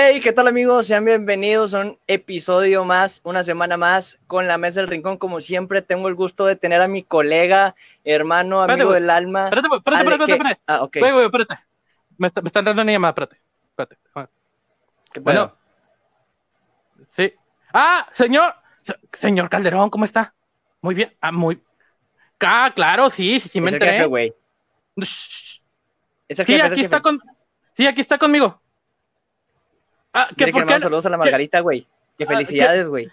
Hey, ¿qué tal amigos? Sean bienvenidos a un episodio más, una semana más con la Mesa del Rincón. Como siempre, tengo el gusto de tener a mi colega, hermano, amigo del alma. Espérate, espérate, espérate, espérate. Ah, ok. Güey, güey, espérate. Me, está- me están dando una llamada, espérate. Espérate. ¿Qué Bueno. Sí. Ah, señor. se- Señor Calderón, ¿cómo está? Muy bien. Ah, muy. Ah, claro, sí, sí, sí, me Es el enteré. jefe, güey. Es el Sí, jefe, es el aquí está con. Sí, aquí está conmigo. Ah, Dile ¿qué, que por le qué? mando saludos a la Margarita, güey. Que Ah, felicidades, güey.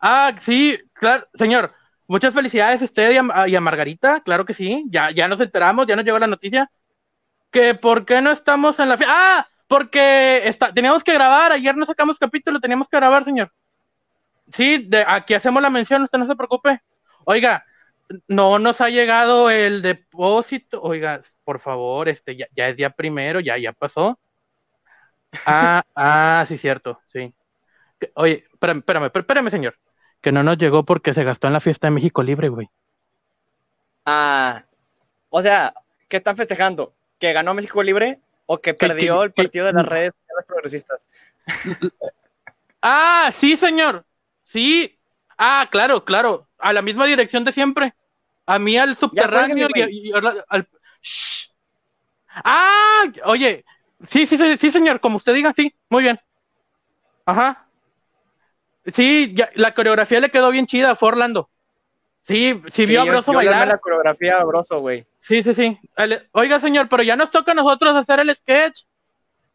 Ah, sí, claro, señor. Muchas felicidades a usted y a, y a Margarita, claro que sí. Ya, ya nos enteramos, ya nos llegó la noticia. Que por qué no estamos en la fiesta. Ah, porque está, teníamos que grabar, ayer no sacamos capítulo, teníamos que grabar, señor. Sí, de, aquí hacemos la mención, usted no se preocupe. Oiga, no nos ha llegado el depósito. Oiga, por favor, este ya, ya es día primero, ya, ya pasó. Ah, ah, sí, cierto, sí. Oye, espérame, espérame, espérame, señor. Que no nos llegó porque se gastó en la fiesta de México Libre, güey. Ah, o sea, ¿qué están festejando? ¿Que ganó México Libre o que perdió el partido de las que- redes sociales progresistas? Ah, sí, señor. Sí. Ah, claro, claro. A la misma dirección de siempre. A mí al subterráneo y, y al- Shh. Ah, oye. Sí, sí, sí, sí, señor. Como usted diga, sí. Muy bien. Ajá. Sí, ya, la coreografía le quedó bien chida, fue Orlando. Sí, sí, vio a Broso yo bailar. la coreografía a Broso, güey. Sí, sí, sí. El- oiga, señor, pero ya nos toca a nosotros hacer el sketch.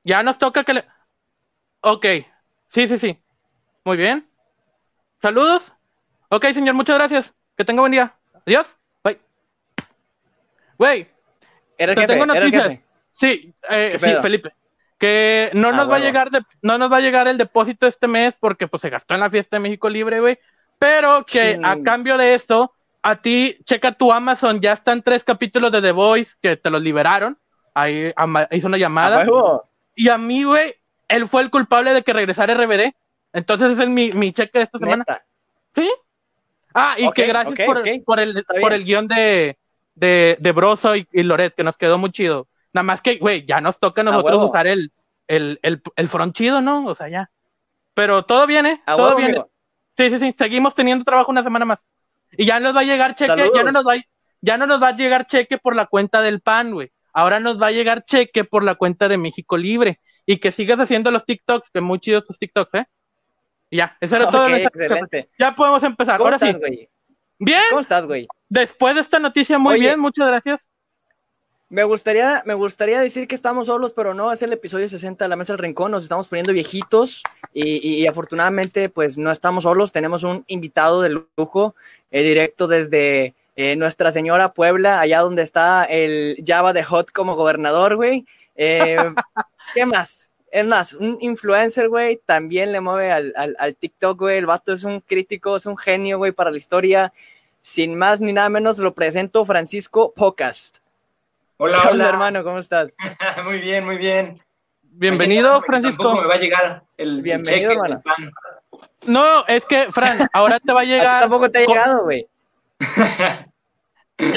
Ya nos toca que le... Ok. Sí, sí, sí. Muy bien. Saludos. Ok, señor, muchas gracias. Que tenga buen día. Adiós. Bye. Güey, te jefe, tengo noticias. Sí, eh, ¿Qué sí? Felipe. Que no Ah, nos va a llegar de, no nos va a llegar el depósito este mes porque pues se gastó en la fiesta de México Libre, güey. Pero que Sí. a cambio de esto, a ti, checa tu Amazon, ya están tres capítulos de The Voice que te los liberaron. Ahí hizo una ¿A llamada. Y a mí, güey, él fue el culpable de que regresara RBD. Entonces ese es mi, mi cheque de esta semana. Neta. ¿Sí? Ah, y que gracias por, por el, por el guion de, de, de Broso y, y Loret, que nos quedó muy chido. Nada más que, güey, ya nos toca a nosotros usar el, el, el, el front chido, ¿no? O sea, ya. Pero todo viene, A todo huevo, viene. amigo. Sí, sí, sí. Seguimos teniendo trabajo una semana más. Y ya nos va a llegar cheque, ya no nos va, ya no nos va a llegar cheque por la cuenta del PAN, güey. Ahora nos va a llegar cheque por la cuenta de México Libre. Y que sigas haciendo los TikToks, que muy chidos tus TikToks, ¿eh? Y ya, eso era todo. Ok, el mensaje. excelente. Ya podemos empezar. ¿Cómo Ahora estás, sí. Bien, ¿Cómo estás, güey? después de esta noticia, muy Oye. bien, muchas gracias. Me gustaría, me gustaría decir que estamos solos, pero no, es el episodio 60 de La Mesa del Rincón, nos estamos poniendo viejitos y, y- y afortunadamente pues no estamos solos, tenemos un invitado de lujo, eh, directo desde eh, Nuestra Señora Puebla, allá donde está el Java de Hot como gobernador, güey. Eh, ¿Qué más? Es más, un influencer, güey, también le mueve al, al, al TikTok, güey, el vato es un crítico, es un genio, güey, para la historia. Sin más ni nada menos, lo presento Francisco Podcast. Hola, ¿Qué onda, hola. hermano? ¿Cómo estás? muy bien, muy bien. Bienvenido, Tampoco Francisco. me va a llegar el, el Bienvenido, cheque pan. No, es que, Fran, ahora te va a A llegar. tampoco te ha llegado, güey.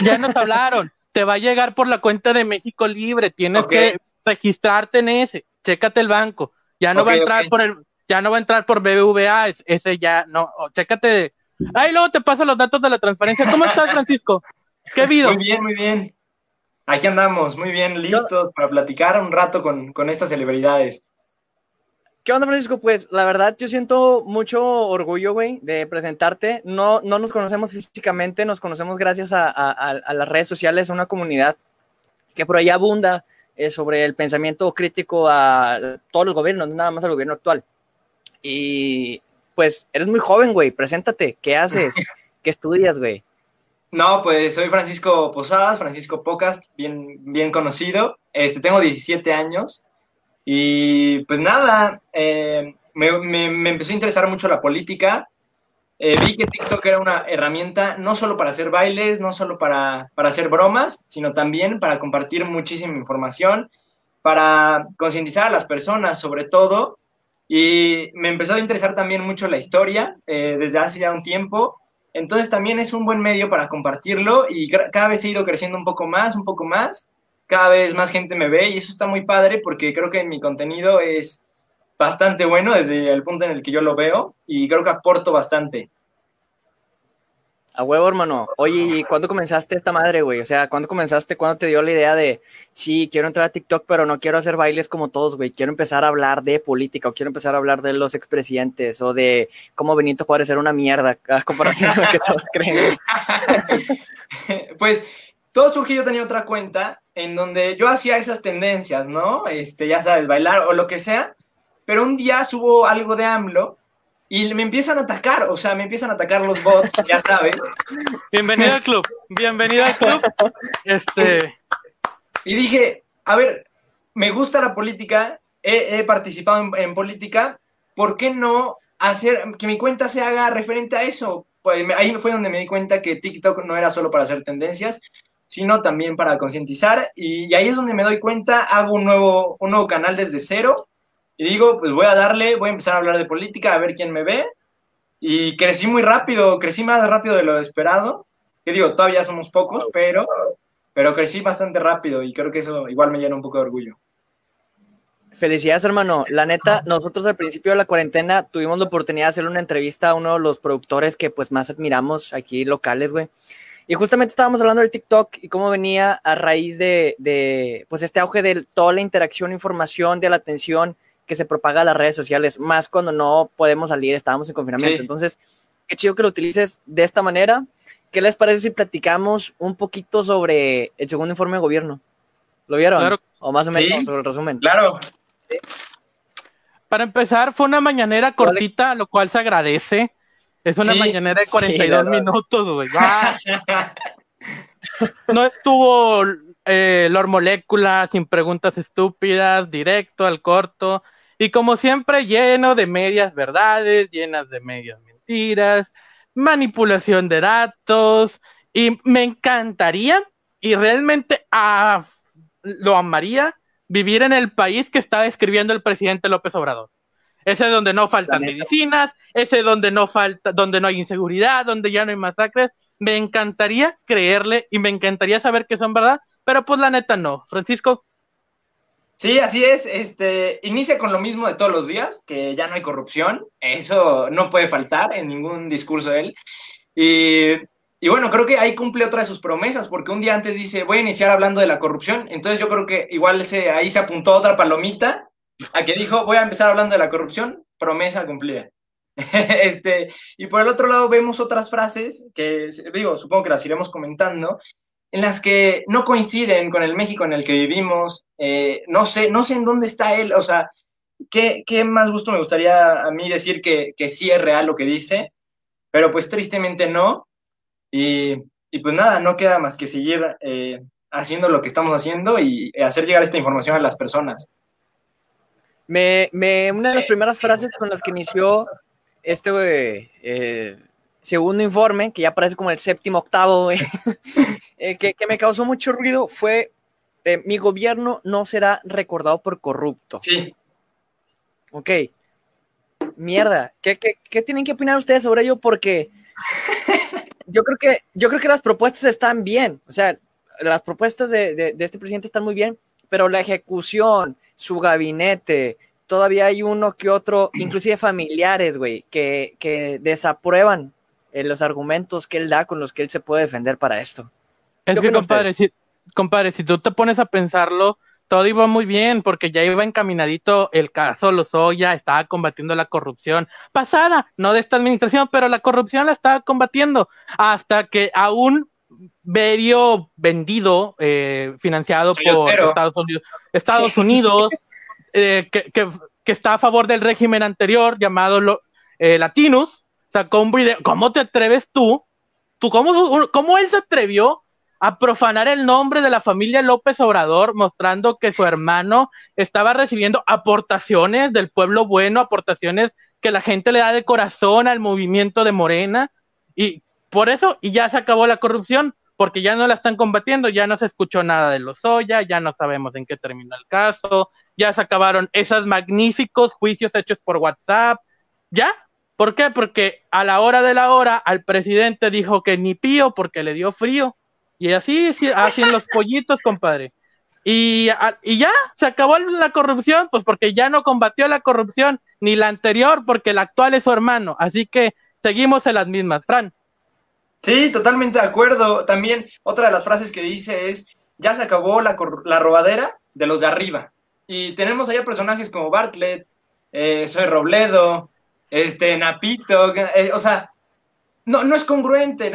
Ya nos hablaron. Te va a llegar por la cuenta de México Libre. Tienes que registrarte en ese. Chécate el banco. Ya no va a entrar por el, ya no va a entrar por BBVA. es- Ese ya no. oh, Chécate. Ahí luego te paso los datos de la transferencia. ¿Cómo estás, Francisco? ¿Qué vido? Muy bien, muy bien. Aquí andamos, muy bien, listos para platicar un rato con, con estas celebridades. ¿Qué onda, Francisco? Pues la verdad, yo siento mucho orgullo, güey, de presentarte. No, no nos conocemos físicamente, nos conocemos gracias a, a- las redes sociales, a una comunidad que por ahí abunda eh, sobre el pensamiento crítico a todos los gobiernos, no nada más al gobierno actual. Y pues eres muy joven, güey, preséntate. ¿Qué haces? ¿Qué estudias, güey? No, pues soy Francisco Posadas, Francisco Pocas, bien, bien conocido. Este, tengo 17 años y pues nada, eh, me, me- empezó a interesar mucho la política. Eh, vi que TikTok era una herramienta no solo para hacer bailes, no solo para, para hacer bromas, sino también para compartir muchísima información, para concientizar a las personas sobre todo. Y me empezó a interesar también mucho la historia eh, desde hace ya un tiempo. Entonces también es un buen medio para compartirlo y cada vez he ido creciendo un poco más, un poco más. Cada vez más gente me ve y eso está muy padre porque creo que mi contenido es bastante bueno desde el punto en el que yo lo veo y creo que aporto bastante. A huevo, hermano. Oye, ¿y cuándo comenzaste esta madre, güey? O sea, ¿cuándo comenzaste? ¿Cuándo te dio la idea de, sí, quiero entrar a TikTok, pero no quiero hacer bailes como todos, güey? Quiero empezar a hablar de política o quiero empezar a hablar de los expresidentes o de cómo Benito Juárez era una mierda a comparación de lo que todos creen. pues todo surgió, yo tenía otra cuenta en donde yo hacía esas tendencias, ¿no? Este, ya sabes, bailar o lo que sea, pero un día subo algo de AMLO y me empiezan a atacar, o sea, me empiezan a atacar los bots, ya sabes. Bienvenido al club, bienvenido al club. Este... Y dije, a ver, me gusta la política, he, participado en, política, ¿por qué no hacer que mi cuenta se haga referente a eso? Pues ahí fue donde me di cuenta que TikTok no era solo para hacer tendencias, sino también para concientizar, y, ahí es donde me doy cuenta, hago un nuevo, un nuevo canal desde cero, y digo, pues voy a darle, voy a empezar a hablar de política, a ver quién me ve. Y crecí muy rápido, crecí más rápido de lo esperado. Que digo, todavía somos pocos, pero, pero crecí bastante rápido y creo que eso igual me llena un poco de orgullo. Felicidades, hermano. La neta, nosotros al principio de la cuarentena tuvimos la oportunidad de hacer una entrevista a uno de los productores que pues más admiramos aquí locales, güey. Y justamente estábamos hablando del TikTok y cómo venía a raíz de, de, pues este auge de toda la interacción, información, de la atención que se propaga a las redes sociales, más cuando no podemos salir, estábamos en confinamiento. Entonces, qué chido que lo utilices de esta manera. ¿Qué les parece si platicamos un poquito sobre el segundo informe de gobierno? ¿Lo vieron? Claro. O más o menos sobre el resumen. Claro. Para empezar, fue una mañanera cortita, lo cual se agradece. Es una mañanera de 42 minutos, güey. no estuvo eh, Lord Molécula sin preguntas estúpidas, directo al corto. Y como siempre, lleno de medias verdades, llenas de medias mentiras, manipulación de datos. Y me encantaría, y realmente ah, lo amaría, vivir en el país que está describiendo el presidente López Obrador. Ese donde no faltan medicinas, ese donde no falta, donde no hay inseguridad, donde ya no hay masacres. Me encantaría creerle y me encantaría saber que son verdad, pero pues la neta no. Francisco. Sí, así es. Este inicia con lo mismo de todos los días, que ya no hay corrupción. Eso no puede faltar en ningún discurso de él. Y, bueno, creo que ahí cumple otra de sus promesas, porque un día antes dice, voy a iniciar hablando de la corrupción. Entonces yo creo que igual se, ahí se apuntó otra palomita a que dijo, voy a empezar hablando de la corrupción, promesa cumplida. este, y por el otro lado vemos otras frases que, digo, supongo que las iremos comentando, en las que no coinciden con el México en el que vivimos. Eh, no sé, no sé en dónde está él. O sea, ¿qué, más gusto me gustaría a mí decir que, sí es real lo que dice? Pero pues tristemente no. Y, pues nada, no queda más que seguir eh, haciendo lo que estamos haciendo y hacer llegar esta información a las personas. Me, una de las primeras frases con las que inició este eh, segundo informe, que ya parece como el séptimo, octavo, Eh, que, me causó mucho ruido fue, eh, mi gobierno no será recordado por corrupto. Sí. Ok. Mierda. ¿Qué, tienen que opinar ustedes sobre ello? Porque yo creo que, yo creo que las propuestas están bien. O sea, las propuestas de, este presidente están muy bien, pero la ejecución, su gabinete, todavía hay uno que otro, inclusive familiares, güey, que, que desaprueban eh, los argumentos que él da con los que él se puede defender para esto. Es que, compadre si, compadre, si tú te pones a pensarlo, todo iba muy bien porque ya iba encaminadito el caso Lozoya, estaba combatiendo la corrupción. Pasada, no de esta administración, pero la corrupción la estaba combatiendo hasta que a un medio vendido, eh, financiado por Estados Unidos, Estados Unidos eh, que, que, está a favor del régimen anterior llamado lo, eh, Latinus, sacó un video. ¿Cómo te atreves tú? ¿Tú cómo, cómo él se atrevió a profanar el nombre de la familia López Obrador, mostrando que su hermano estaba recibiendo aportaciones del pueblo bueno, aportaciones que la gente le da de corazón al movimiento de Morena, y por eso, y ya se acabó la corrupción, porque ya no la están combatiendo, ya no se escuchó nada de los Lozoya, ya no sabemos en qué terminó el caso, ya se acabaron esos magníficos juicios hechos por WhatsApp, ya, ¿por qué? Porque a la hora de la hora al presidente dijo que ni pío porque le dio frío, y así, así en los pollitos, compadre. Y, y ya, se acabó la corrupción, pues porque ya no combatió la corrupción, ni la anterior, porque el actual es su hermano. Así que seguimos en las mismas. Fran. Sí, totalmente de acuerdo. También otra de las frases que dice es, ya se acabó la, la robadera de los de arriba. Y tenemos allá personajes como Bartlett, eh, Soy Robledo, este, Napito, eh, o sea, no, no es congruente.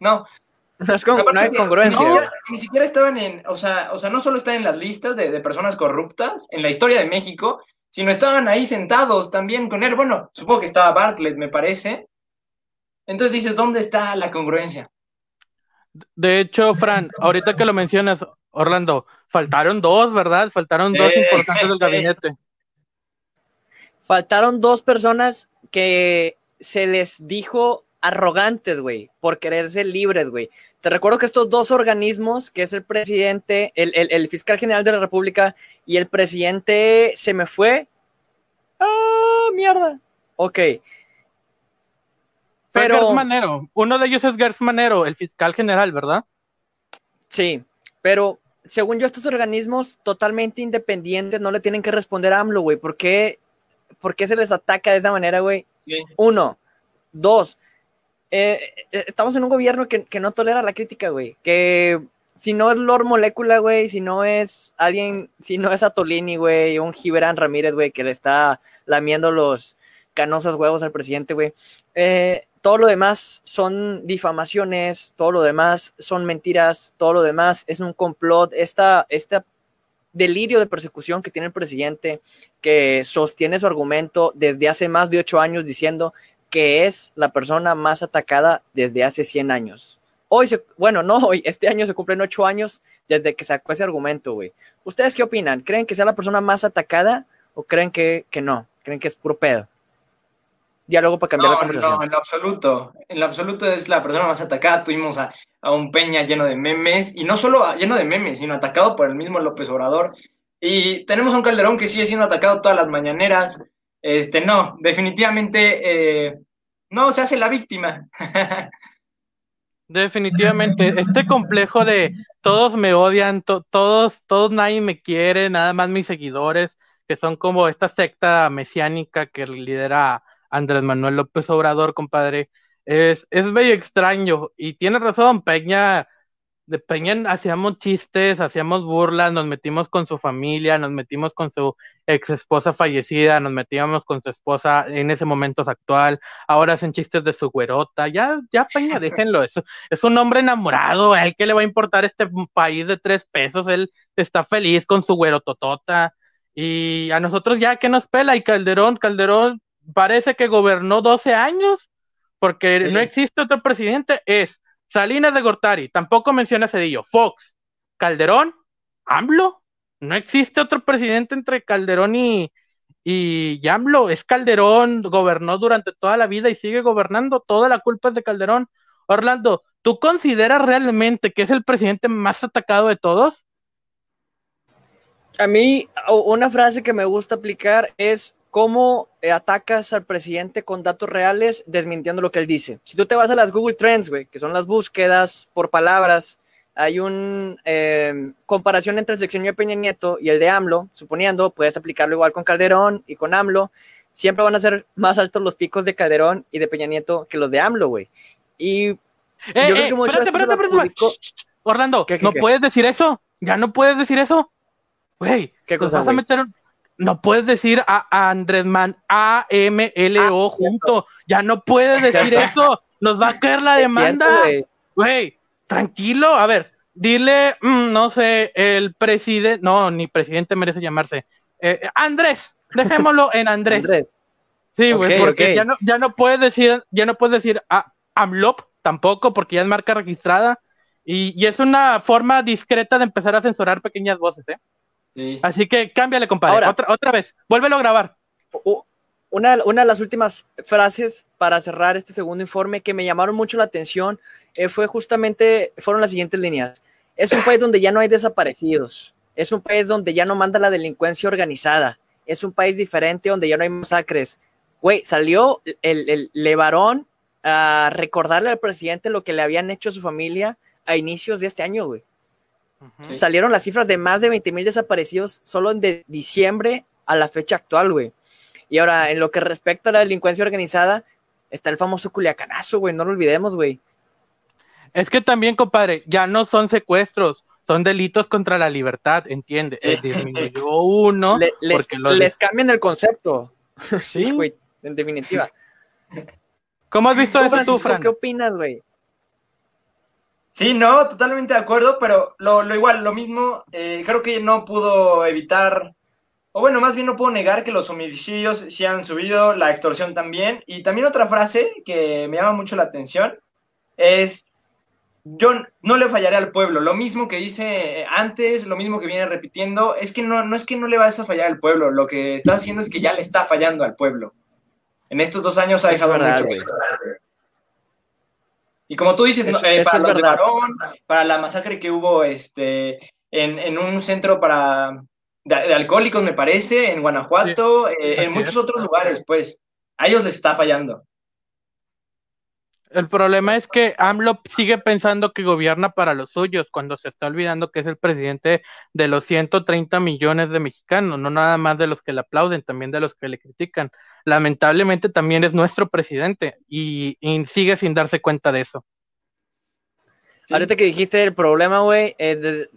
no. No, es no hay congruencia. Ni siquiera, estaban en, o sea, o sea, no solo están en las listas de, de personas corruptas en la historia de México, sino estaban ahí sentados también con él. Bueno, supongo que estaba Bartlett, me parece, entonces dices, ¿dónde está la congruencia? De hecho, Fran, ahorita que lo mencionas, Orlando, faltaron dos, ¿verdad? Faltaron dos importantes del gabinete. Faltaron dos personas que se les dijo arrogantes, güey, por querer ser libres, güey. Te recuerdo que estos dos organismos, que es el presidente, el, el fiscal general de la República y el presidente, se me fue. ¡Ah, mierda! Ok, pero Manero. Uno de ellos es Gers Manero, el fiscal general, ¿verdad? Sí, pero según yo, estos organismos totalmente independientes no le tienen que responder a AMLO, güey. ¿Por qué, se les ataca de esa manera, güey? Uno. Dos. Eh, eh, estamos en un gobierno que, no tolera la crítica, güey. Que si no es Lord Molecula, güey, si no es alguien, si no es Atolini, güey, un Gibran Ramírez, güey, que le está lamiendo los canosos huevos al presidente, güey. Eh, todo lo demás son difamaciones, todo lo demás son mentiras, todo lo demás es un complot, esta, este delirio de persecución que tiene el presidente, que sostiene su argumento desde hace más de ocho años diciendo que es la persona más atacada desde hace 100 años. Hoy, bueno, no hoy, este año se cumplen ocho años desde que sacó ese argumento, güey. ¿Ustedes qué opinan? ¿Creen que sea la persona más atacada o creen que, que no? ¿Creen que es puro pedo? Diálogo para cambiar la conversación. No, en lo absoluto. En lo absoluto es la persona más atacada. Tuvimos a, un Peña lleno de memes, y no solo lleno de memes, sino atacado por el mismo López Obrador. Y tenemos a un Calderón que sigue siendo atacado todas las mañaneras. Este, no, definitivamente eh, no se hace la víctima. Definitivamente, este complejo de todos me odian, todos, todos nadie me quiere, nada más mis seguidores, que son como esta secta mesiánica que lidera Andrés Manuel López Obrador, compadre, es, es medio extraño. Y tiene razón, Peña, de Peña hacíamos chistes, hacíamos burlas, nos metimos con su familia, nos metimos con su ex esposa fallecida, nos metíamos con su esposa en ese momento actual, ahora hacen chistes de su güerota, ya, ya Peña, déjenlo, eso es un hombre enamorado, a él que le va a importar este país de tres pesos, él está feliz con su güerototota, y a nosotros ya que nos pela, y Calderón, Calderón parece que gobernó 12 años, porque no existe otro presidente, es Salinas de Gortari, tampoco menciona Cedillo, Fox, Calderón, AMLO, no existe otro presidente entre Calderón y, y AMLO, es Calderón, gobernó durante toda la vida y sigue gobernando, toda la culpa es de Calderón. Orlando, ¿tú consideras realmente que es el presidente más atacado de todos? A mí, una frase que me gusta aplicar es cómo eh, atacas al presidente con datos reales desmintiendo lo que él dice. Si tú te vas a las Google Trends, güey, que son las búsquedas por palabras, hay una eh, comparación entre el sexenio de Peña Nieto y el de AMLO, suponiendo, puedes aplicarlo igual con Calderón y con AMLO, siempre van a ser más altos los picos de Calderón y de Peña Nieto que los de AMLO, güey. Y yo creo que mucho espérate, espérate, Orlando, ¿no puedes decir eso? ¿Ya no puedes decir eso? Güey, ¿qué cosa? Vas a meter no puedes decir a, Andrés Man A M L O ah, junto. Ya no puedes decir eso. Nos va a caer la demanda. Güey, tranquilo. A ver, dile, mm, no sé, el presidente, no, ni presidente merece llamarse. Eh, Andrés, dejémoslo en Andrés. Sí, güey, porque ya no, ya no puedes decir, ya no puedes decir a AMLOP tampoco, porque ya es marca registrada. Y, y es una forma discreta de empezar a censurar pequeñas voces, ¿eh? Así que cámbiale, compadre. otra, otra vez, vuélvelo a grabar. Una, una, de las últimas frases para cerrar este segundo informe que me llamaron mucho la atención eh, fue justamente, fueron las siguientes líneas. Es un país donde ya no hay desaparecidos. Es un país donde ya no manda la delincuencia organizada. Es un país diferente donde ya no hay masacres. Güey, salió el, el Levarón a recordarle al presidente lo que le habían hecho a su familia a inicios de este año, güey. Salieron las cifras de más de 20 mil desaparecidos solo de diciembre a la fecha actual, güey. Y ahora, en lo que respecta a la delincuencia organizada, está el famoso culiacanazo, güey, no lo olvidemos, güey. Es que también, compadre, ya no son secuestros, son delitos contra la libertad, entiende. Eh, disminuyó uno. les, les cambian el concepto. sí, güey, en definitiva. ¿Cómo has visto eso tú, Fran? ¿Qué opinas, güey? Sí, no, totalmente de acuerdo, pero lo, lo igual, lo mismo, eh, creo que no pudo evitar, o bueno, más bien no puedo negar que los homicidios sí han subido, la extorsión también, y también otra frase que me llama mucho la atención es, yo no le fallaré al pueblo, lo mismo que dice antes, lo mismo que viene repitiendo, es que no, no es que no le vas a fallar al pueblo, lo que está haciendo es que ya le está fallando al pueblo. En estos dos años ha dejado mucho. Y como tú dices, eh, para los de Barón, para la masacre que hubo este, en, un centro para de, alcohólicos, me parece, en Guanajuato, eh, en muchos otros lugares, pues, a ellos les está fallando. El problema es que AMLO sigue pensando que gobierna para los suyos, cuando se está olvidando que es el presidente de los 130 millones de mexicanos, no nada más de los que le aplauden, también de los que le critican. Lamentablemente también es nuestro presidente y, sigue sin darse cuenta de eso. Ahorita que dijiste el problema, güey, eh,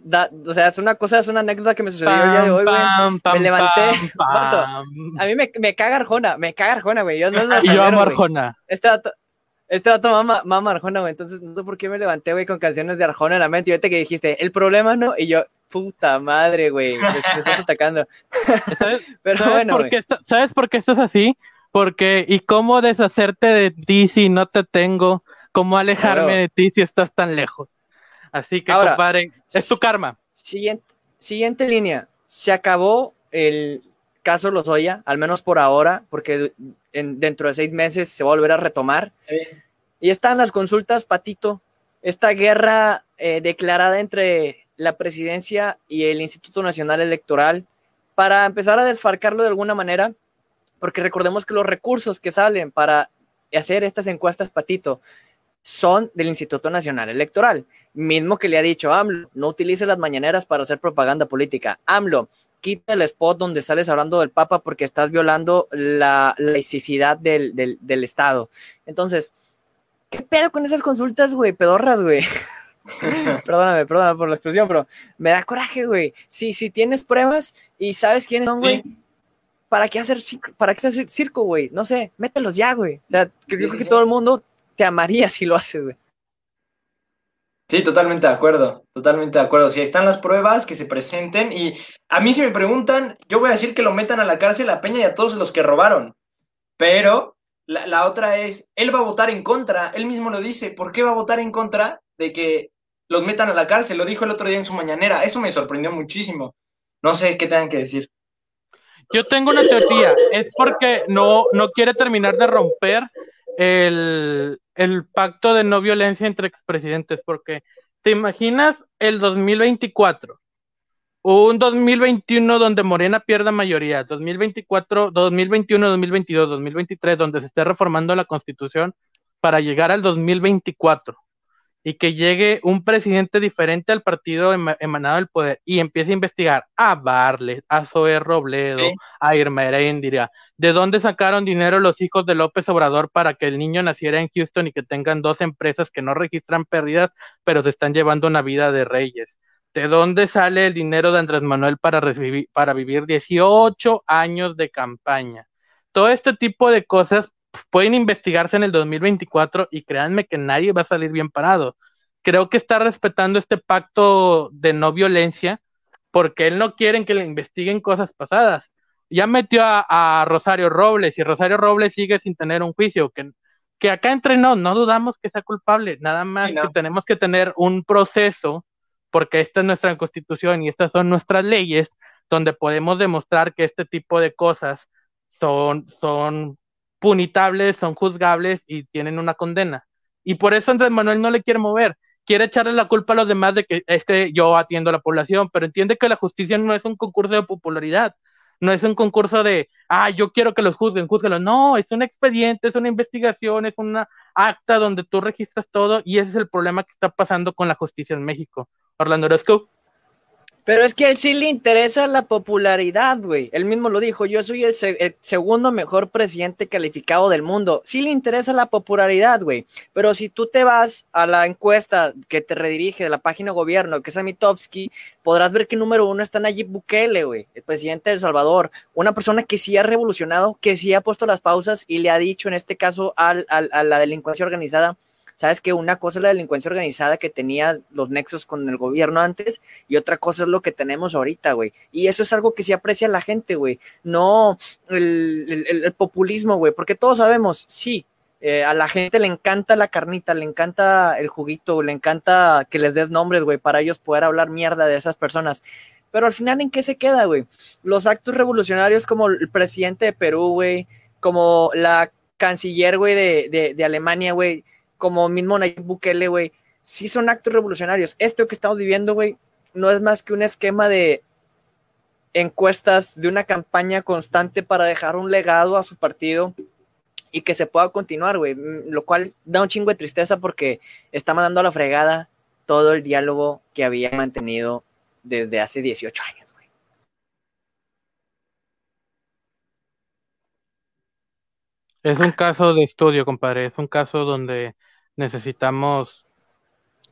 o sea, es una cosa, es una anécdota que me sucedió el día de hoy, güey. Me levanté. a mí me, me, caga Arjona, me caga Arjona, güey. Yo, no, y yo amo Arjona. Este este vato mama, mama Arjona, güey. Entonces, no sé por qué me levanté, güey, con canciones de Arjona en la mente. Y ahorita que dijiste, el problema no. Y yo, puta madre, güey. Me, estás atacando. ¿Sabes, Pero ¿sabes bueno, por qué ¿Sabes por qué estás así? Porque, ¿y cómo deshacerte de ti si no te tengo? ¿Cómo alejarme de ti si estás tan lejos? Así que, compadre, es tu karma. Siguiente, siguiente línea. Se acabó el caso Lozoya, al menos por ahora, porque dentro de seis meses se va a volver a retomar. Y están las consultas, Patito, esta guerra eh, declarada entre la presidencia y el Instituto Nacional Electoral para empezar a desfarcarlo de alguna manera, porque recordemos que los recursos que salen para hacer estas encuestas, Patito, son del Instituto Nacional Electoral, mismo que le ha dicho AMLO, no utilice las mañaneras para hacer propaganda política. AMLO, quita el spot donde sales hablando del Papa porque estás violando la laicidad del, del, Estado. Entonces, ¿qué pedo con esas consultas, güey? Pedorras, güey. perdóname, perdóname por la expresión, pero me da coraje, güey. Si, si tienes pruebas y sabes quiénes son, güey, ¿para qué hacer para qué hacer circo, güey? No sé, mételos ya, güey. O sea, creo que todo el mundo te amaría si lo haces, güey. Sí, totalmente de acuerdo, totalmente de acuerdo. Si ahí están las pruebas, que se presenten. Y a mí si me preguntan, yo voy a decir que lo metan a la cárcel a Peña y a todos los que robaron. Pero la, otra es, él va a votar en contra, él mismo lo dice, ¿por qué va a votar en contra de que los metan a la cárcel? Lo dijo el otro día en su mañanera, eso me sorprendió muchísimo. No sé qué tengan que decir. Yo tengo una teoría, es porque no, no quiere terminar de romper el, el pacto de no violencia entre expresidentes, porque te imaginas el 2024, un 2021 donde Morena pierda mayoría, 2024, 2021, 2022, 2023, donde se esté reformando la constitución para llegar al 2024 y que llegue un presidente diferente al partido emanado del poder y empiece a investigar a Barlet, a Zoe Robledo, a Irma Erendira, de dónde sacaron dinero los hijos de López Obrador para que el niño naciera en Houston y que tengan dos empresas que no registran pérdidas, pero se están llevando una vida de reyes. ¿De dónde sale el dinero de Andrés Manuel para, recibir, para vivir 18 años de campaña? Todo este tipo de cosas pueden investigarse en el 2024 y créanme que nadie va a salir bien parado. Creo que está respetando este pacto de no violencia porque él no quiere que le investiguen cosas pasadas. Ya metió a, Rosario Robles y Rosario Robles sigue sin tener un juicio, que, que acá entre no, no dudamos que sea culpable, nada más que tenemos que tener un proceso, porque esta es nuestra constitución y estas son nuestras leyes, donde podemos demostrar que este tipo de cosas son, son punitables, son juzgables y tienen una condena. Y por eso Andrés Manuel no le quiere mover. Quiere echarle la culpa a los demás de que este yo atiendo a la población, pero entiende que la justicia no es un concurso de popularidad, no es un concurso de, ah, yo quiero que los juzguen, juzguenlos. No, es un expediente, es una investigación, es una acta donde tú registras todo y ese es el problema que está pasando con la justicia en México. Orlando Orozco. Pero es que a él sí le interesa la popularidad, güey. Él mismo lo dijo, yo soy el, segundo mejor presidente calificado del mundo. Sí le interesa la popularidad, güey. Pero si tú te vas a la encuesta que te redirige de la página gobierno, que es Amitovsky, podrás ver que el número uno está Nayib Bukele, güey, el presidente de El Salvador. Una persona que sí ha revolucionado, que sí ha puesto las pausas y le ha dicho, en este caso, a la delincuencia organizada, Sabes que una cosa es la delincuencia organizada que tenía los nexos con el gobierno antes y otra cosa es lo que tenemos ahorita, güey. Y eso es algo que sí aprecia la gente, güey. No el, populismo, güey, porque todos sabemos, sí, eh, a la gente le encanta la carnita, le encanta el juguito, le encanta que les des nombres, güey, para ellos poder hablar mierda de esas personas. Pero al final, ¿en qué se queda, güey? Los actos revolucionarios como el presidente de Perú, güey, como la canciller, güey, de, de, de Alemania, güey, como mismo Nayib Bukele, güey, sí son actos revolucionarios. Esto que estamos viviendo, güey, no es más que un esquema de encuestas, de una campaña constante para dejar un legado a su partido y que se pueda continuar, güey, mm, lo cual da un chingo de tristeza porque está mandando a la fregada todo el diálogo que había mantenido desde hace 18 años, güey. Es un caso de estudio, compadre, es un caso donde necesitamos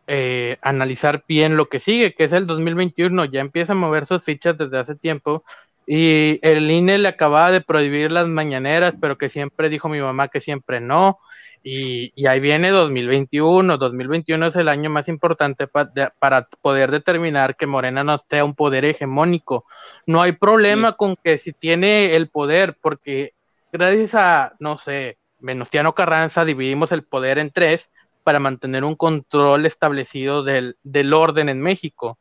eh, analizar bien lo que sigue, que es el 2021. Ya empieza a mover sus fichas desde hace tiempo. Y el INE le acababa de prohibir las mañaneras, pero que siempre dijo mi mamá que siempre no. Y, ahí viene 2021. 2021 es el año más importante para poder determinar que Morena no sea un poder hegemónico. No hay problema con que si tiene el poder, porque gracias a, no sé, Venustiano Carranza dividimos el poder en tres para mantener un control establecido del, del orden en México.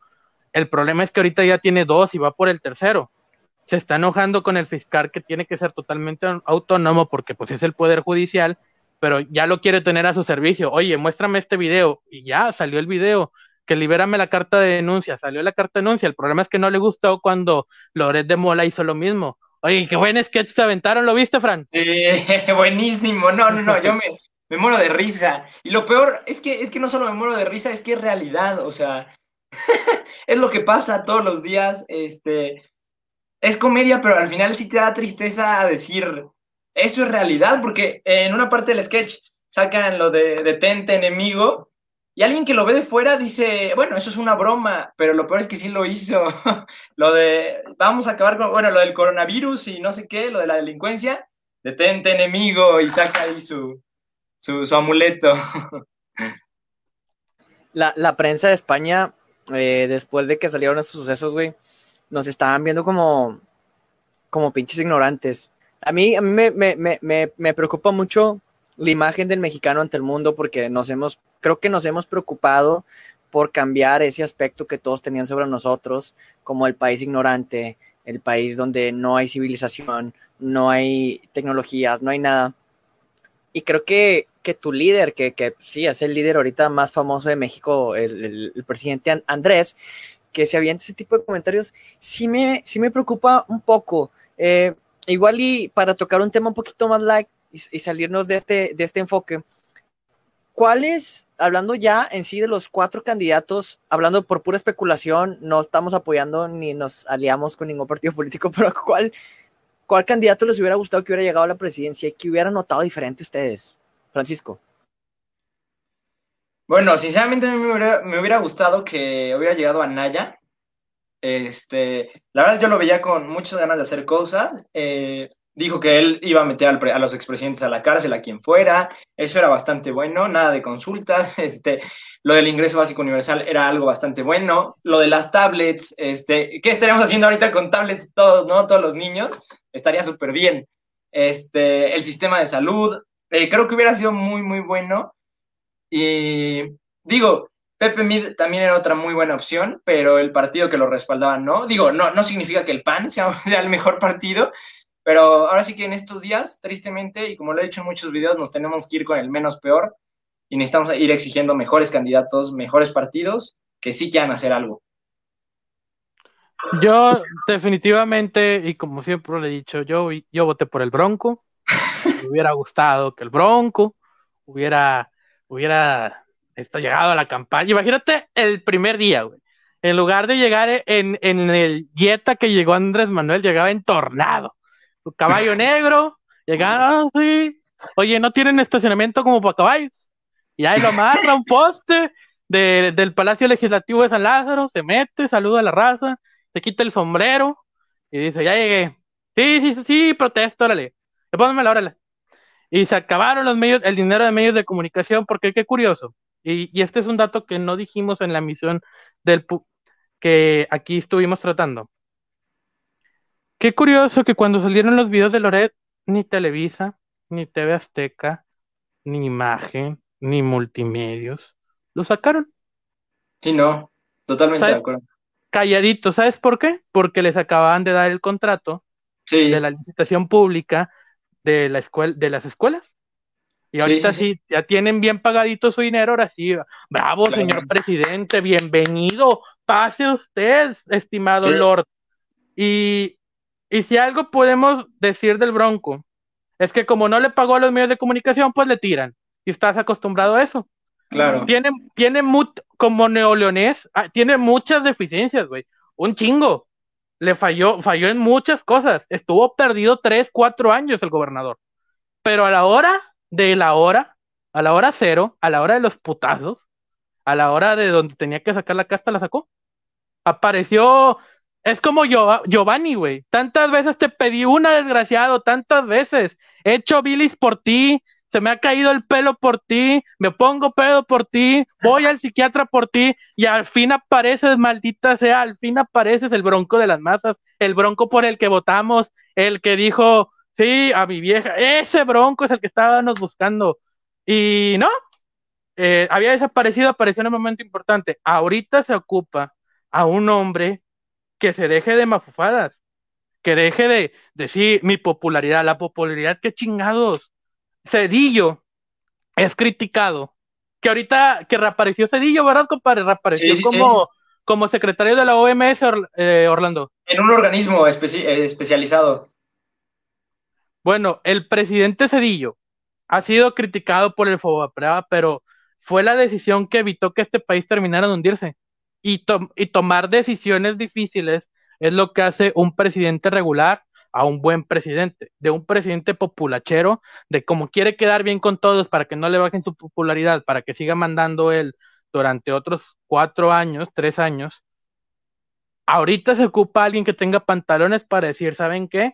El problema es que ahorita ya tiene dos y va por el tercero. Se está enojando con el fiscal que tiene que ser totalmente autónomo porque pues es el poder judicial, pero ya lo quiere tener a su servicio. Oye, muéstrame este video y ya salió el video que libérame la carta de denuncia, salió la carta de denuncia. El problema es que no le gustó cuando Loret de Mola hizo lo mismo. Oye, qué buen sketch te aventaron, ¿lo viste, Fran? Sí, buenísimo. No, no, no, yo me, me muero de risa. Y lo peor es que, es que no solo me muero de risa, es que es realidad, o sea, es lo que pasa todos los días. Este, es comedia, pero al final sí te da tristeza decir, eso es realidad, porque en una parte del sketch sacan lo de detente enemigo y alguien que lo ve de fuera dice, bueno, eso es una broma, pero lo peor es que sí lo hizo. lo de, vamos a acabar con, bueno, lo del coronavirus y no sé qué, lo de la delincuencia, detente enemigo y saca ahí su, su, amuleto. la, prensa de España, eh, después de que salieron esos sucesos, güey, nos estaban viendo como, como pinches ignorantes. A mí, a mí me, me, me, me preocupa mucho la imagen del mexicano ante el mundo porque nos hemos, creo que nos hemos preocupado por cambiar ese aspecto que todos tenían sobre nosotros, como el país ignorante, el país donde no hay civilización, no hay tecnologías, no hay nada. Y creo que, que tu líder, que, que, sí es el líder ahorita más famoso de México, el, el, presidente Andrés, que se avienta ese tipo de comentarios, sí me, sí me preocupa un poco. Eh, igual y para tocar un tema un poquito más light, y, salirnos de este, de este enfoque, ¿cuáles, hablando ya en sí de los cuatro candidatos, hablando por pura especulación, no estamos apoyando ni nos aliamos con ningún partido político, pero ¿cuál, cuál candidato les hubiera gustado que hubiera llegado a la presidencia y que hubiera notado diferente ustedes? Francisco. Bueno, sinceramente a mí me hubiera, me hubiera gustado que hubiera llegado a Naya. Este, la verdad yo lo veía con muchas ganas de hacer cosas. Eh, dijo que él iba a meter a los expresidentes a la cárcel, a quien fuera, eso era bastante bueno, nada de consultas, este, lo del ingreso básico universal era algo bastante bueno, lo de las tablets, este, ¿qué estaríamos haciendo ahorita con tablets todos, no? Todos los niños, estaría súper bien. Este, el sistema de salud, eh, creo que hubiera sido muy, muy bueno. Y digo, Pepe Mid también era otra muy buena opción, pero el partido que lo respaldaba no. Digo, no, no significa que el PAN sea, sea el mejor partido, pero ahora sí que en estos días, tristemente, y como lo he dicho en muchos videos, nos tenemos que ir con el menos peor y necesitamos ir exigiendo mejores candidatos, mejores partidos que sí quieran hacer algo. Yo definitivamente, y como siempre le he dicho, yo, yo voté por el Bronco. Me hubiera gustado que el Bronco hubiera, hubiera llegado a la campaña. Imagínate el primer día, güey. En lugar de llegar en, en el Jetta que llegó Andrés Manuel, llegaba en Tornado. Caballo negro, llegaba así. Oye, ¿no tienen estacionamiento como para caballos? Y ahí lo amarra un poste del Palacio Legislativo de San Lázaro, se mete, saluda a la raza, se quita el sombrero y dice, ya llegué. Sí, sí, sí, sí, protesto, órale. Pónganme la órale. Y se acabaron los medios, el dinero de medios de comunicación, porque qué curioso. Y, y este es un dato que no dijimos en la misión del que aquí estuvimos tratando. Qué curioso que cuando salieron los videos de Loret, ni Televisa, ni TV Azteca, ni Imagen, ni Multimedios, lo sacaron. Sí, no, totalmente de acuerdo. Calladito, ¿sabes por qué? Porque les acababan de dar el contrato de la licitación pública de la escuela, de las escuelas. Y ahorita sí, ya tienen bien pagadito su dinero, ahora sí, bravo, señor presidente, bienvenido, pase usted, estimado Lord. Y, y si algo podemos decir del Bronco, es que como no le pagó a los medios de comunicación, pues le tiran. Y estás acostumbrado a eso. Claro. Tiene, tiene como neoleonés, ah, tiene muchas deficiencias, güey. Un chingo. Le falló, falló en muchas cosas. Estuvo perdido tres, cuatro años el gobernador. Pero a la hora de la hora, a la hora cero, a la hora de los putazos, a la hora de donde tenía que sacar la casta, la sacó. Apareció, es como Giovanni, güey. Tantas veces te pedí una, desgraciado, tantas veces. He hecho bilis por ti, se me ha caído el pelo por ti, me pongo pedo por ti, voy al psiquiatra por ti, y al fin apareces, maldita sea, al fin apareces el bronco de las masas, el bronco por el que votamos, el que dijo, Sí, a mi vieja. Ese bronco es el que estábamos buscando. Y no, eh, había desaparecido, apareció en un momento importante. Ahorita se ocupa a un hombre que se deje de mafufadas, que deje de decir mi popularidad, la popularidad, qué chingados. Cedillo es criticado. Que ahorita que reapareció Cedillo, ¿verdad, compadre? Reapareció como, como secretario de la OMS, eh, Orlando. En un organismo eh, especializado. Bueno, el presidente Cedillo ha sido criticado por el Fobaprava, pero fue la decisión que evitó que este país terminara de hundirse. Y, y tomar decisiones difíciles es lo que hace un presidente regular a un buen presidente, de un presidente populachero, de como quiere quedar bien con todos para que no le bajen su popularidad, para que siga mandando él durante otros cuatro años, tres años. Ahorita se ocupa alguien que tenga pantalones para decir, ¿saben qué?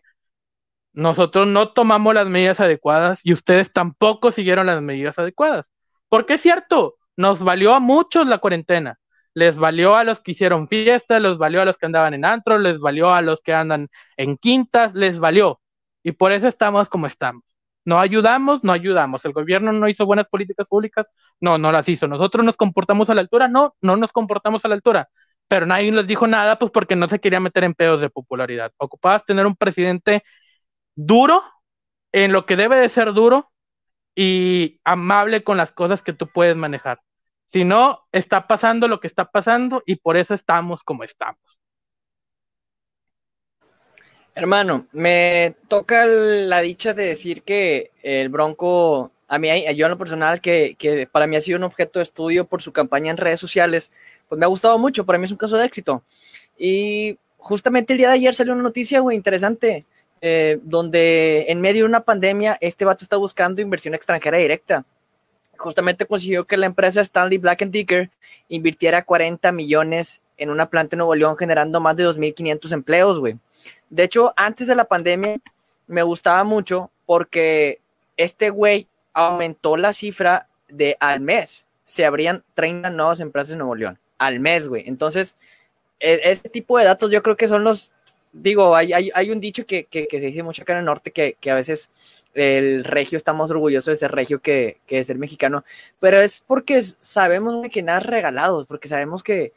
nosotros no tomamos las medidas adecuadas y ustedes tampoco siguieron las medidas adecuadas. Porque es cierto, nos valió a muchos la cuarentena. Les valió a los que hicieron fiestas, les valió a los que andaban en antro, les valió a los que andan en quintas, les valió. Y por eso estamos como estamos. No ayudamos, no ayudamos. El gobierno no hizo buenas políticas públicas, no, no las hizo. Nosotros nos comportamos a la altura, no, no nos comportamos a la altura. Pero nadie les dijo nada, pues porque no se quería meter en pedos de popularidad. Ocupabas tener un presidente duro en lo que debe de ser duro y amable con las cosas que tú puedes manejar. Si no, está pasando lo que está pasando y por eso estamos como estamos. Hermano, me toca la dicha de decir que el Bronco, a mí, yo en lo personal, que, para mí ha sido un objeto de estudio por su campaña en redes sociales, pues me ha gustado mucho, para mí es un caso de éxito. Y justamente el día de ayer salió una noticia, güey, interesante eh, donde en medio de una pandemia este vato está buscando inversión extranjera directa. Justamente consiguió que la empresa Stanley Black Decker invirtiera 40 millones en una planta en Nuevo León generando más de 2.500 empleos, güey. De hecho, antes de la pandemia me gustaba mucho porque este güey aumentó la cifra de al mes. Se abrían 30 nuevas empresas en Nuevo León al mes, güey. Entonces, e, este tipo de datos yo creo que son los digo, hay, hay, un dicho que, se dice mucho acá en el norte que, a veces el regio está más orgulloso de ser regio que, de ser mexicano, pero es porque sabemos que nada es regalado, porque sabemos que,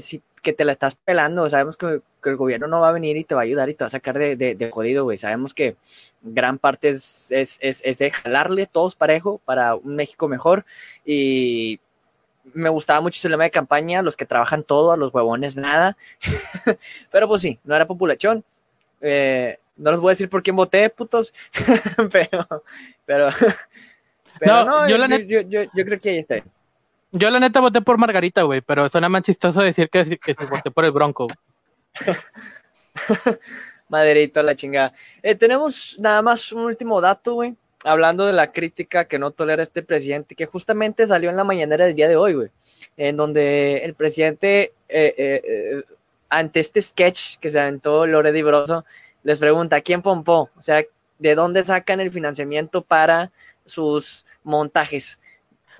si, que te la estás pelando, sabemos que, el gobierno no va a venir y te va a ayudar y te va a sacar de, de, jodido, güey. Sabemos que gran parte es, es, es, es de jalarle todos parejo para un México mejor y me gustaba mucho su lema de campaña, los que trabajan todo, a los huevones nada. pero pues sí, no era populachón. Eh, no les voy a decir por quién voté, putos. pero, pero, no, yo, creo que ahí está. Yo la neta voté por Margarita, güey, pero suena más chistoso decir que, que se voté por el Bronco. Maderito a la chingada. Eh, tenemos nada más un último dato, güey. Hablando de la crítica que no tolera este presidente, que justamente salió en la mañanera del día de hoy, güey. En donde el presidente, eh, eh, ante este sketch que se aventó Lore Di Broso, les pregunta, ¿quién pompó? O sea, ¿de dónde sacan el financiamiento para sus montajes?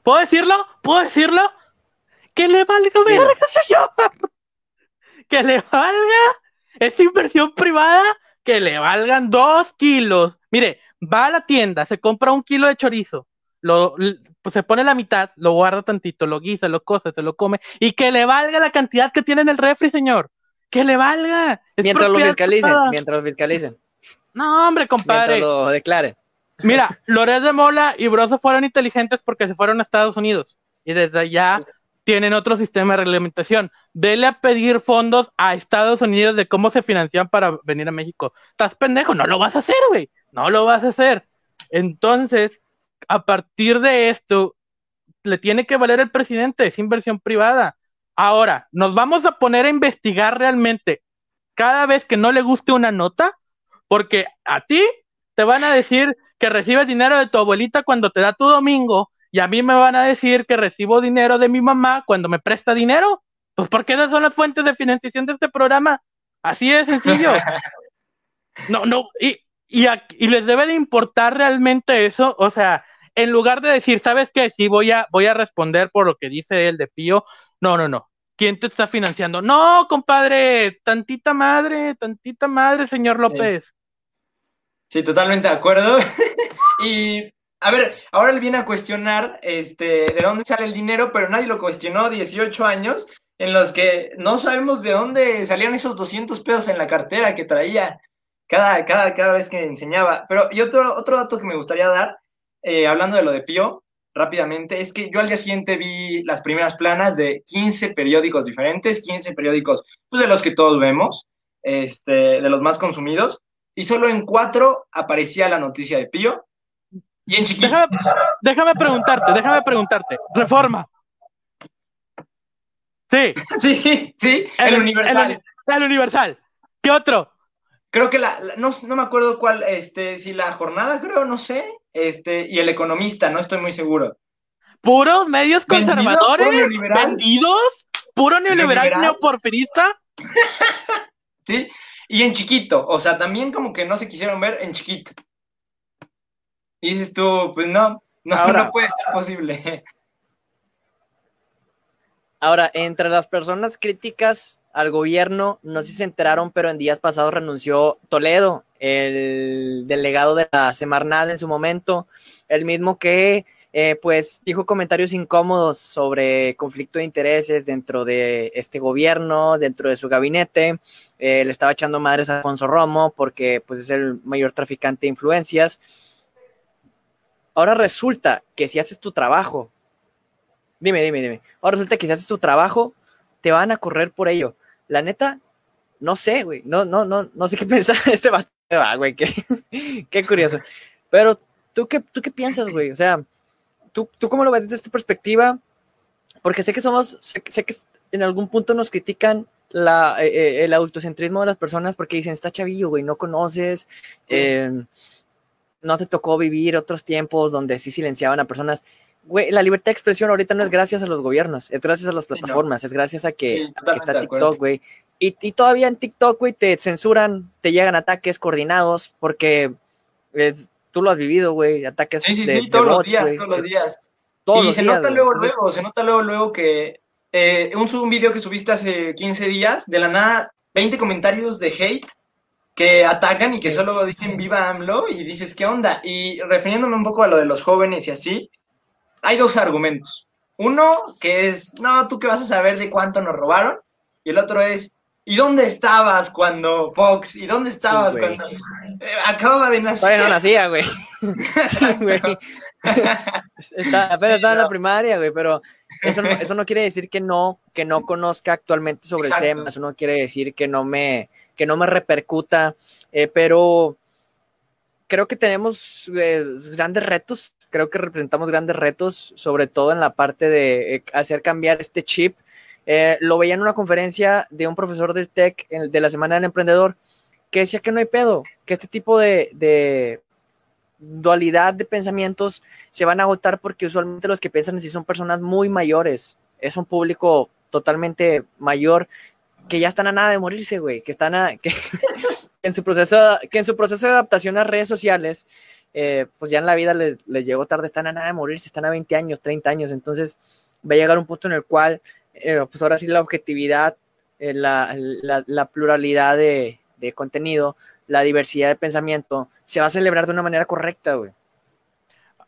¿Puedo decirlo? ¿Puedo decirlo? Que le valga verga, señor. Que le valga es inversión privada que le valgan dos kilos. Mire, va a la tienda, se compra un kilo de chorizo, lo, pues se pone la mitad, lo guarda tantito, lo guisa, lo cose, se lo come, y que le valga la cantidad que tiene en el refri, señor. Que le valga. mientras lo fiscalicen, mientras lo fiscalicen. No, hombre, compadre. Mientras lo declaren. Mira, Loret de Mola y Broso fueron inteligentes porque se fueron a Estados Unidos. Y desde allá tienen otro sistema de reglamentación. Dele a pedir fondos a Estados Unidos de cómo se financian para venir a México. ¿Estás pendejo? No lo vas a hacer, güey. No lo vas a hacer. Entonces, a partir de esto, le tiene que valer el presidente, es inversión privada. Ahora, nos vamos a poner a investigar realmente cada vez que no le guste una nota, porque a ti te van a decir que recibes dinero de tu abuelita cuando te da tu domingo y a mí me van a decir que recibo dinero de mi mamá cuando me presta dinero. Pues porque esas son las fuentes de financiación de este programa. Así de sencillo. No, no, y, y, y les debe de importar realmente eso. O sea, en lugar de decir, ¿sabes qué? Sí, voy a, voy a responder por lo que dice él de Pío. No, no, no. ¿Quién te está financiando? No, compadre, tantita madre, tantita madre, señor López. Sí, totalmente de acuerdo. y a ver, ahora él viene a cuestionar este, de dónde sale el dinero, pero nadie lo cuestionó 18 años en los que no sabemos de dónde salían esos 200 pesos en la cartera que traía cada, cada, cada vez que enseñaba. Pero y otro, otro dato que me gustaría dar, eh, hablando de lo de Pío, rápidamente, es que yo al día siguiente vi las primeras planas de 15 periódicos diferentes, 15 periódicos pues, de los que todos vemos, este, de los más consumidos, y solo en cuatro aparecía la noticia de Pío y en chiquito. Déjame, preguntarte, déjame preguntarte. Reforma. Sí. Sí, sí, el, Universal. El, Universal. ¿Qué otro? Creo que la, no, no, me acuerdo cuál, este, si la jornada, creo, no sé, este, y el economista, no estoy muy seguro. ¿Puros medios conservadores? ¿Vendidos? ¿Puro neoliberal, neoporfirista? sí, y en chiquito, o sea, también como que no se quisieron ver en chiquito. Y dices tú, pues no, no, Ahora, no puede ser posible. Ahora, entre las personas críticas al gobierno, no sé si se enteraron, pero en días pasados renunció Toledo, el delegado de la Semarnat en su momento, el mismo que eh, pues dijo comentarios incómodos sobre conflicto de intereses dentro de este gobierno, dentro de su gabinete. Eh, le estaba echando madres a Alfonso Romo porque pues es el mayor traficante de influencias. Ahora resulta que si haces tu trabajo, dime, dime, dime, ahora resulta que si haces tu trabajo, te van a correr por ello. La neta, no sé, güey, no, no, no, no sé qué pensar este va, güey, qué, qué curioso. Pero, ¿tú qué, ¿tú qué piensas, güey? O sea, ¿tú, ¿tú cómo lo ves desde esta perspectiva? Porque sé que somos, sé, que en algún punto nos critican la, eh, eh, el adultocentrismo de las personas porque dicen, está chavillo, güey, no conoces, eh, no te tocó vivir otros tiempos donde sí silenciaban a personas. Güey, la libertad de expresión ahorita no es gracias a los gobiernos, es gracias a las plataformas, es gracias a que, está TikTok, güey. Y, y, todavía en TikTok, güey, te censuran, te llegan ataques coordinados porque tú lo has vivido, güey, ataques sí, sí, sí, todos los días, todos los días. y se nota luego, luego, se nota luego, luego que eh, un, un video que subiste hace 15 días, de la nada, 20 comentarios de hate que atacan y que solo dicen viva AMLO y dices, ¿qué onda? Y refiriéndome un poco a lo de los jóvenes y así, hay dos argumentos. Uno que es, no, tú qué vas a saber de cuánto nos robaron. Y el otro es, ¿y dónde estabas cuando Fox? ¿Y dónde estabas cuando eh, acababa de nacer? no nacía, güey. sí, güey. Está, pero estaba en la primaria, güey, pero eso no, eso no quiere decir que no, que no conozca actualmente sobre el tema, eso no quiere decir que no me, que no me repercuta, eh, pero creo que tenemos eh, grandes retos creo que representamos grandes retos, sobre todo en la parte de eh, hacer cambiar este chip. Eh, lo veía en una conferencia de un profesor del TEC de la Semana del Emprendedor que decía que no hay pedo, que este tipo de, de dualidad de pensamientos se van a agotar porque usualmente los que piensan así son personas muy mayores. Es un público totalmente mayor que ya están a nada de morirse, güey, que están a, en su proceso, que en su proceso de adaptación a redes sociales, eh, pues ya en la vida les, llegó tarde, están a nada de morirse, están a 20 años, 30 años, entonces va a llegar un punto en el cual, eh, pues ahora sí la objetividad, eh, la, pluralidad de, de, contenido, la diversidad de pensamiento, se va a celebrar de una manera correcta, güey.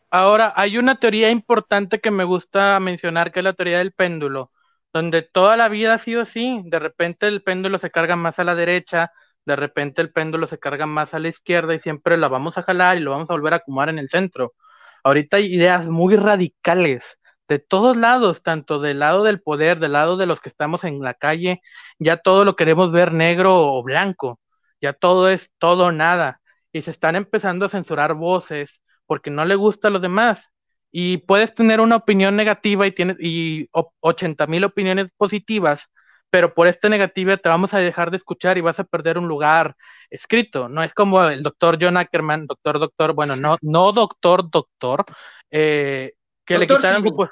Ahora, hay una teoría importante que me gusta mencionar, que es la teoría del péndulo donde toda la vida ha sido así, de repente el péndulo se carga más a la derecha, de repente el péndulo se carga más a la izquierda y siempre la vamos a jalar y lo vamos a volver a acomodar en el centro. Ahorita hay ideas muy radicales de todos lados, tanto del lado del poder, del lado de los que estamos en la calle, ya todo lo queremos ver negro o blanco, ya todo es todo nada, y se están empezando a censurar voces porque no le gusta a los demás y puedes tener una opinión negativa y tienes y 80 mil opiniones positivas, pero por esta negativa te vamos a dejar de escuchar y vas a perder un lugar escrito. No es como el doctor John Ackerman, doctor, doctor, bueno, no, no doctor, doctor, eh, que le quitaron su,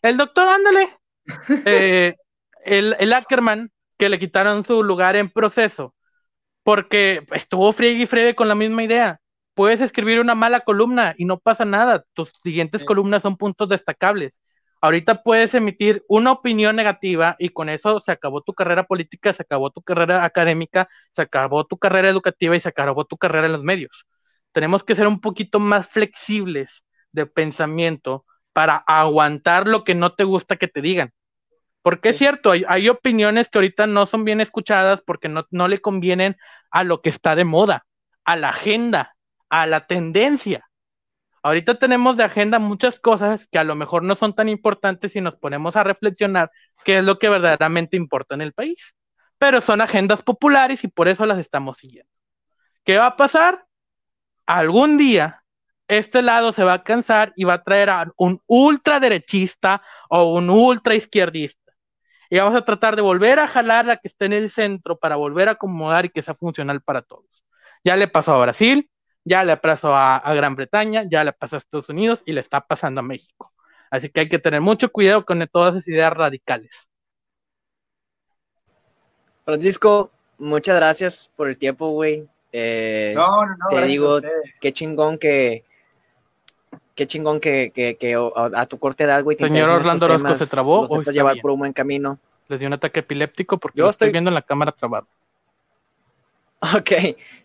El doctor, ándale. Eh, el, el Ackerman, que le quitaron su lugar en proceso, porque estuvo friegue y friegue con la misma idea puedes escribir una mala columna y no pasa nada. Tus siguientes columnas son puntos destacables. Ahorita puedes emitir una opinión negativa y con eso se acabó tu carrera política, se acabó tu carrera académica, se acabó tu carrera educativa y se acabó tu carrera en los medios. Tenemos que ser un poquito más flexibles de pensamiento para aguantar lo que no te gusta que te digan. Porque es cierto, hay, opiniones que ahorita no son bien escuchadas porque no, no le convienen a lo que está de moda, a la agenda, a la tendencia. Ahorita tenemos de agenda muchas cosas que a lo mejor no son tan importantes si nos ponemos a reflexionar qué es lo que verdaderamente importa en el país. Pero son agendas populares y por eso las estamos siguiendo. ¿Qué va a pasar? Algún día este lado se va a cansar y va a traer a un ultraderechista o un ultra izquierdista. Y vamos a tratar de volver a jalar a que esté en el centro para volver a acomodar y que sea funcional para todos. Ya le pasó a Brasil, ya le pasó a, Gran Bretaña, ya le pasó a Estados Unidos y le está pasando a México. Así que hay que tener mucho cuidado con todas esas ideas radicales. Francisco, muchas gracias por el tiempo, güey. Eh, no, no, no. Te digo, qué chingón que, qué chingón que, que, a tu corta edad, güey. Señor Orlando Orozco se trabó. Hoy llevar por un buen camino. Le dio un ataque epiléptico porque Yo estoy viendo en la cámara trabado. Ok,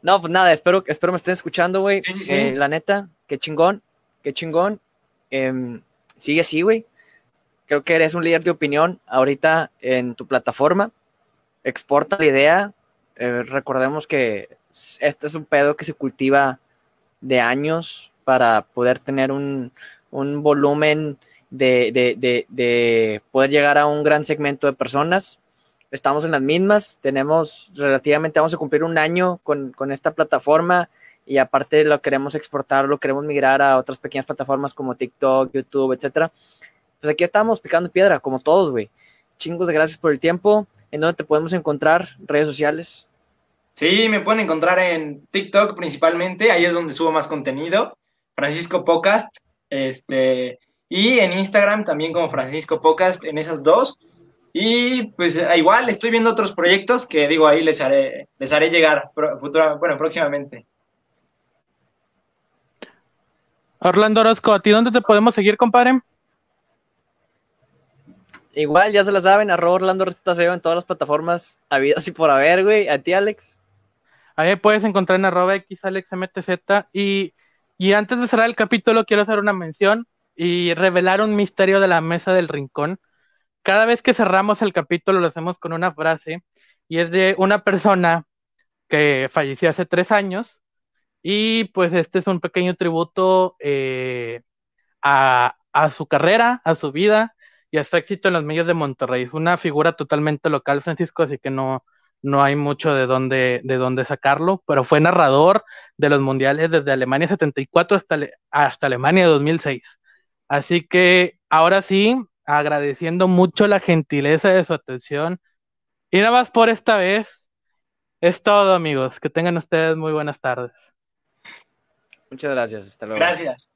no, pues nada, espero, espero me estén escuchando, güey. Eh, la neta, qué chingón, qué chingón. Em, sigue así, güey. Creo que eres un líder de opinión ahorita en tu plataforma. Exporta la idea. Eh, recordemos que este es un pedo que se cultiva de años para poder tener un, un volumen de, de, de, de poder llegar a un gran segmento de personas estamos en las mismas, tenemos relativamente, vamos a cumplir un año con, esta plataforma y aparte lo queremos exportar, lo queremos migrar a otras pequeñas plataformas como TikTok, YouTube, etcétera. Pues aquí estamos picando piedra, como todos, güey. Chingos de gracias por el tiempo. ¿En dónde te podemos encontrar? ¿Redes sociales? Sí, me pueden encontrar en TikTok principalmente, ahí es donde subo más contenido. Francisco Podcast, este, y en Instagram también como Francisco Podcast, en esas dos. Y pues eh, igual estoy viendo otros proyectos que digo ahí les haré, les haré llegar bueno, próximamente. Orlando Orozco, ¿a ti dónde te podemos seguir, compadre? Igual, ya se la saben, arroba Orlando SEO en todas las plataformas habidas y por haber, güey. A ti, Alex. Ahí puedes encontrar en arroba XAlexMTZ. Y, y antes de cerrar el capítulo, quiero hacer una mención y revelar un misterio de la mesa del rincón cada vez que cerramos el capítulo lo hacemos con una frase y es de una persona que falleció hace tres años y pues este es un pequeño tributo eh, a, su carrera, a su vida y a su éxito en los medios de Monterrey. Es una figura totalmente local, Francisco, así que no, no hay mucho de dónde, de sacarlo, pero fue narrador de los mundiales desde Alemania 74 hasta, hasta Alemania 2006. Así que ahora sí, agradeciendo mucho la gentileza de su atención. Y nada más por esta vez, es todo amigos. Que tengan ustedes muy buenas tardes. Muchas gracias. Hasta luego. Gracias.